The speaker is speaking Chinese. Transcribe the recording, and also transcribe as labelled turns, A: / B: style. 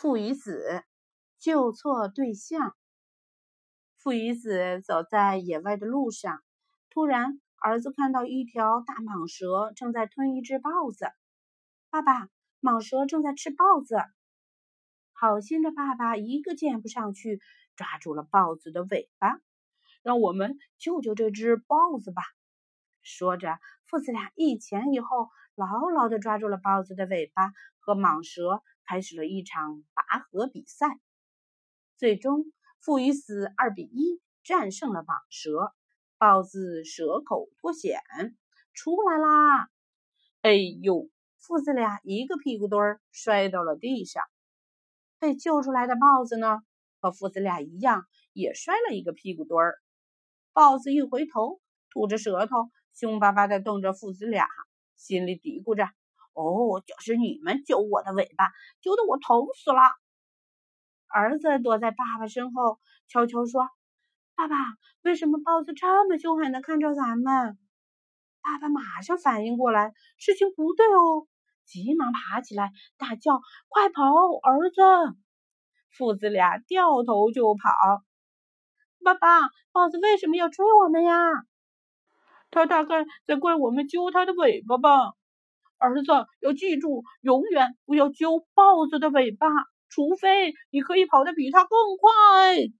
A: 父与子救错对象。父与子走在野外的路上，突然，儿子看到一条大蟒蛇正在吞一只豹子。爸爸，蟒蛇正在吃豹子。好心的爸爸一个箭步上去，抓住了豹子的尾巴。让我们救救这只豹子吧！说着，父子俩一前一后，牢牢地抓住了豹子的尾巴，和蟒蛇开始了一场拔河比赛。最终，父与死二比一战胜了蟒蛇，豹子蛇口脱险出来啦！哎呦，父子俩一个屁股墩儿摔到了地上。被救出来的豹子呢，和父子俩一样，也摔了一个屁股墩儿。豹子一回头，吐着舌头，凶巴巴地瞪着父子俩，心里嘀咕着：“哦，就是你们揪我的尾巴，揪得我疼死了。”儿子躲在爸爸身后，悄悄说：“爸爸，为什么豹子这么凶狠地看着咱们？”爸爸马上反应过来，事情不对哦，急忙爬起来，大叫：“快跑，儿子！”父子俩掉头就跑。爸爸，豹子为什么要追我们呀？他大概在怪我们揪他的尾巴吧。儿子要记住，永远不要揪豹子的尾巴，除非你可以跑得比他更快。